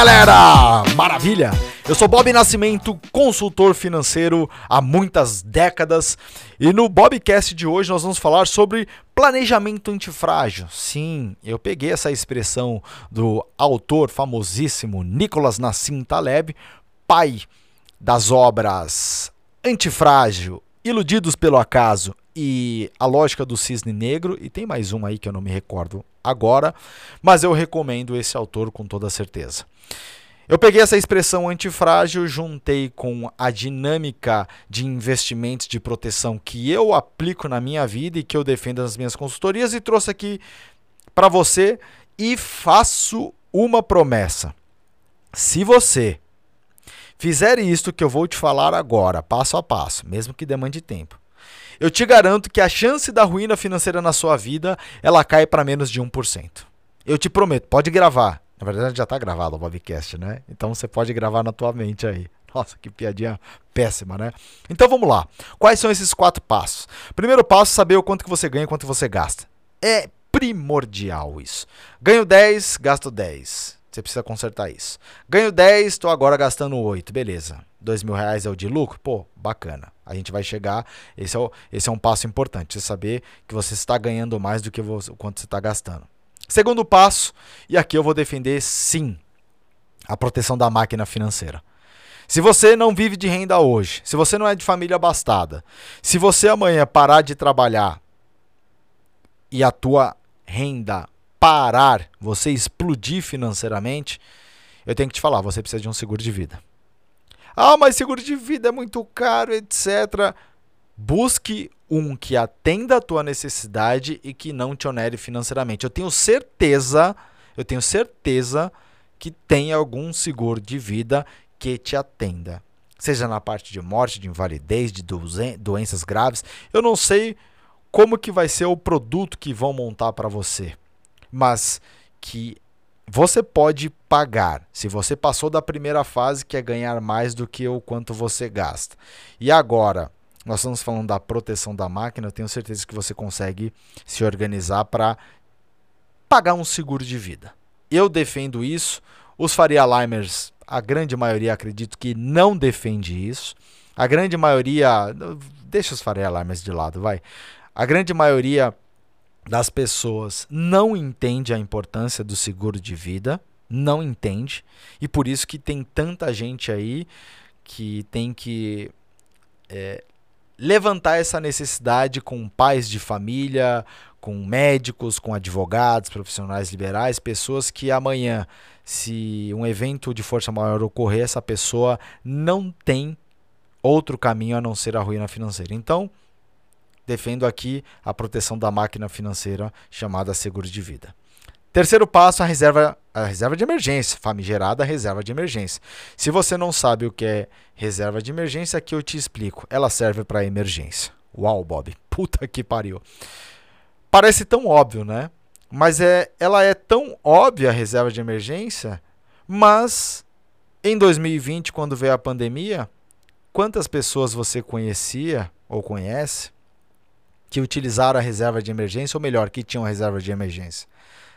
galera! Maravilha! Eu sou Bob Nascimento, consultor financeiro há muitas décadas, e no Bobcast de hoje nós vamos falar sobre planejamento antifrágil. Sim, eu peguei essa expressão do autor famosíssimo Nicolas Nassim Taleb, pai das obras Antifrágil, Iludidos pelo Acaso e A Lógica do Cisne Negro, e tem mais um aí que eu não me recordo agora, mas eu recomendo esse autor com toda certeza. Eu peguei essa expressão antifrágil, juntei com a dinâmica de investimentos de proteção que eu aplico na minha vida e que eu defendo nas minhas consultorias e trouxe aqui para você e faço uma promessa. Se você fizer isto que eu vou te falar agora, passo a passo, mesmo que demande tempo, eu te garanto que a chance da ruína financeira na sua vida, ela cai para menos de 1%. Eu te prometo, pode gravar. Na verdade já está gravado o Bobcast, né? Então você pode gravar na tua mente aí. Nossa, que piadinha péssima, né? Então vamos lá. Quais são esses quatro passos? Primeiro passo, saber o quanto que você ganha e quanto você gasta. É primordial isso. Ganho 10, gasto 10. Você precisa consertar isso. Ganho 10, estou agora gastando 8. Beleza. 2 mil reais é o de lucro? Pô, bacana. A gente vai chegar. Esse é, o, esse é um passo importante. Você saber que você está ganhando mais do que o quanto você está gastando. Segundo passo, e aqui eu vou defender sim a proteção da máquina financeira. Se você não vive de renda hoje, se você não é de família abastada, se você amanhã parar de trabalhar e a tua renda parar, você explodir financeiramente, eu tenho que te falar, você precisa de um seguro de vida. Ah, mas seguro de vida é muito caro, etc. Busque um que atenda a tua necessidade e que não te onere financeiramente. Eu tenho certeza, eu tenho certeza que tem algum seguro de vida que te atenda. Seja na parte de morte, de invalidez, de doenças graves. Eu não sei como que vai ser o produto que vão montar para você, mas que você pode pagar. Se você passou da primeira fase, que é ganhar mais do que o quanto você gasta. E agora, nós estamos falando da proteção da máquina, eu tenho certeza que você consegue se organizar para pagar um seguro de vida. Eu defendo isso. Os Faria Limers, a grande maioria acredito que não defende isso. A grande maioria, deixa os Faria Limers de lado, vai. A grande maioria das pessoas não entende a importância do seguro de vida, não entende, e por isso que tem tanta gente aí que tem que é, levantar essa necessidade com pais de família, com médicos, com advogados, profissionais liberais, pessoas que amanhã, se um evento de força maior ocorrer, essa pessoa não tem outro caminho a não ser a ruína financeira. Então, defendo aqui a proteção da máquina financeira chamada seguro de vida. Terceiro passo, a reserva, a reserva de emergência, famigerada reserva de emergência. Se você não sabe o que é reserva de emergência, aqui eu te explico. Ela serve para emergência. Uau, Bob, puta que pariu. Parece tão óbvio, né? Mas é, ela é tão óbvia a reserva de emergência, mas em 2020, quando veio a pandemia, quantas pessoas você conhecia ou conhece que utilizaram a reserva de emergência, ou melhor, que tinham reserva de emergência?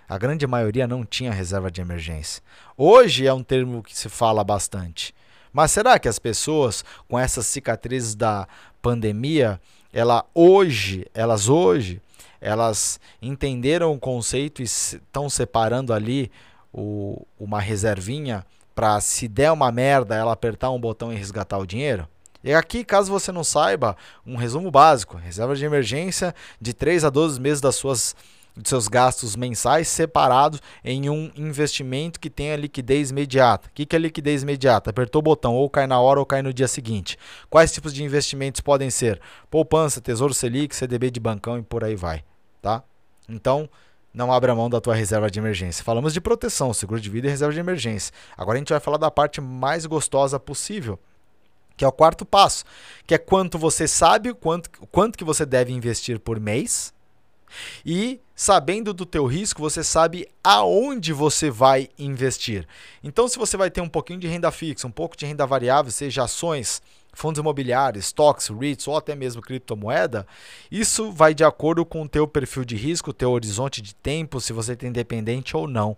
A grande maioria não tinha reserva de emergência. Hoje é um termo que se fala bastante. Mas será que as pessoas com essas cicatrizes da pandemia, ela hoje, elas hoje, elas entenderam o conceito e estão separando ali o, uma reservinha para se der uma merda, ela apertar um botão e resgatar o dinheiro? E aqui, caso você não saiba, um resumo básico: reserva de emergência de 3 a 12 meses das suas de seus gastos mensais separados em um investimento que tenha liquidez imediata. O que, que é liquidez imediata? Apertou o botão, ou cai na hora ou cai no dia seguinte. Quais tipos de investimentos podem ser? Poupança, Tesouro Selic, CDB de bancão e por aí vai. Tá? Então, não abra mão da tua reserva de emergência. Falamos de proteção, seguro de vida e reserva de emergência. Agora a gente vai falar da parte mais gostosa possível, que é o quarto passo, que é quanto você sabe, quanto, quanto que você deve investir por mês e sabendo do teu risco, você sabe aonde você vai investir. Então, se você vai ter um pouquinho de renda fixa, um pouco de renda variável, seja ações, fundos imobiliários, stocks, REITs ou até mesmo criptomoeda, isso vai de acordo com o teu perfil de risco, o teu horizonte de tempo, se você tem independente ou não.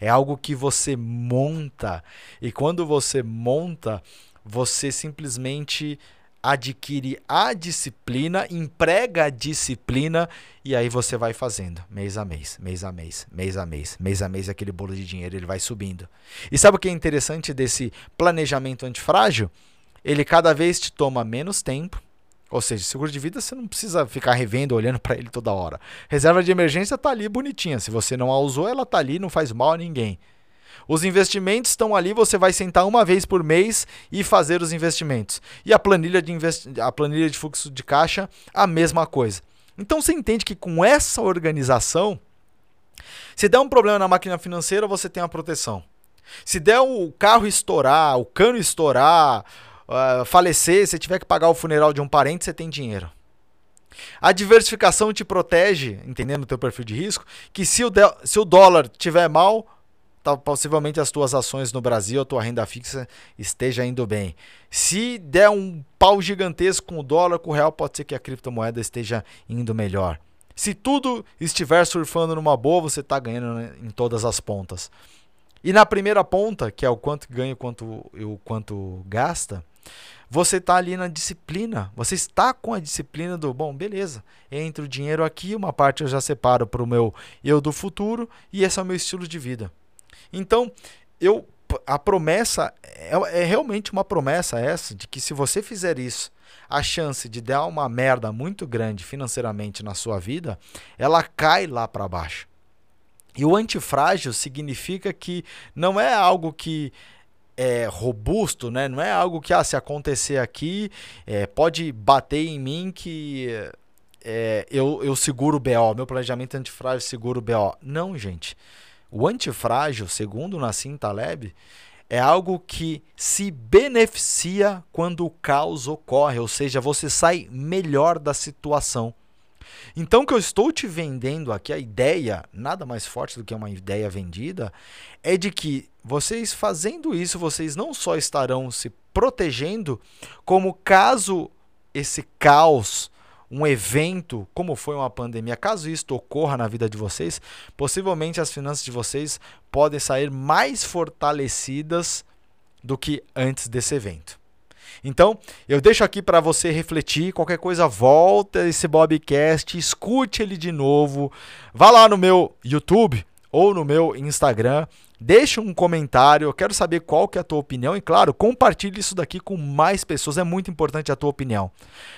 É algo que você monta. E quando você monta, você simplesmente adquire a disciplina, emprega a disciplina e aí você vai fazendo mês a mês, mês a mês, mês a mês, mês a mês aquele bolo de dinheiro ele vai subindo. E sabe o que é interessante desse planejamento antifrágil? Ele cada vez te toma menos tempo. Ou seja, seguro de vida você não precisa ficar revendo, olhando para ele toda hora. Reserva de emergência está ali bonitinha. Se você não a usou, ela está ali, não faz mal a ninguém. Os investimentos estão ali, você vai sentar uma vez por mês e fazer os investimentos. E a planilha de, investi a planilha de fluxo de caixa, a mesma coisa. Então você entende que com essa organização, se der um problema na máquina financeira, você tem a proteção. Se der o carro estourar, o cano estourar, uh, falecer, se tiver que pagar o funeral de um parente, você tem dinheiro. A diversificação te protege, entendendo o teu perfil de risco, que se o, se o dólar tiver mal, tá, possivelmente as tuas ações no Brasil, a tua renda fixa esteja indo bem. Se der um pau gigantesco com o dólar, com o real, pode ser que a criptomoeda esteja indo melhor. Se tudo estiver surfando numa boa, você está ganhando né, em todas as pontas. E na primeira ponta, que é o quanto ganha quanto, o quanto gasta, você está ali na disciplina. Você está com a disciplina do, bom, beleza, entre o dinheiro aqui, uma parte eu já separo para o meu eu do futuro e esse é o meu estilo de vida. Então, eu a promessa é, é realmente uma promessa essa de que se você fizer isso, a chance de dar uma merda muito grande financeiramente na sua vida, ela cai lá para baixo. E o antifrágil significa que não é algo que é robusto, né? Não é algo que ah, se acontecer aqui é, pode bater em mim que é, eu, eu seguro o BO, meu planejamento antifrágil seguro o BO. Não, gente. O antifrágil, segundo Nassim Taleb, é algo que se beneficia quando o caos ocorre, ou seja, você sai melhor da situação. Então, o que eu estou te vendendo aqui, a ideia, nada mais forte do que uma ideia vendida, é de que vocês fazendo isso, vocês não só estarão se protegendo, como caso esse caos um evento, como foi uma pandemia, caso isto ocorra na vida de vocês, possivelmente as finanças de vocês podem sair mais fortalecidas do que antes desse evento. Então, eu deixo aqui para você refletir. Qualquer coisa, volta esse Bobcast, escute ele de novo. Vá lá no meu YouTube ou no meu Instagram, deixe um comentário. Eu quero saber qual que é a tua opinião e, claro, compartilhe isso daqui com mais pessoas. É muito importante a tua opinião.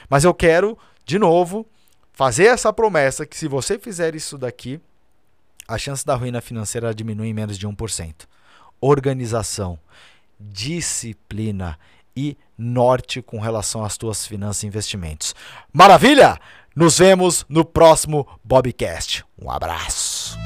Mas eu quero de novo, fazer essa promessa que se você fizer isso daqui, a chance da ruína financeira diminui em menos de 1%. Organização, disciplina e norte com relação às tuas finanças e investimentos. Maravilha? Nos vemos no próximo Bobcast. Um abraço.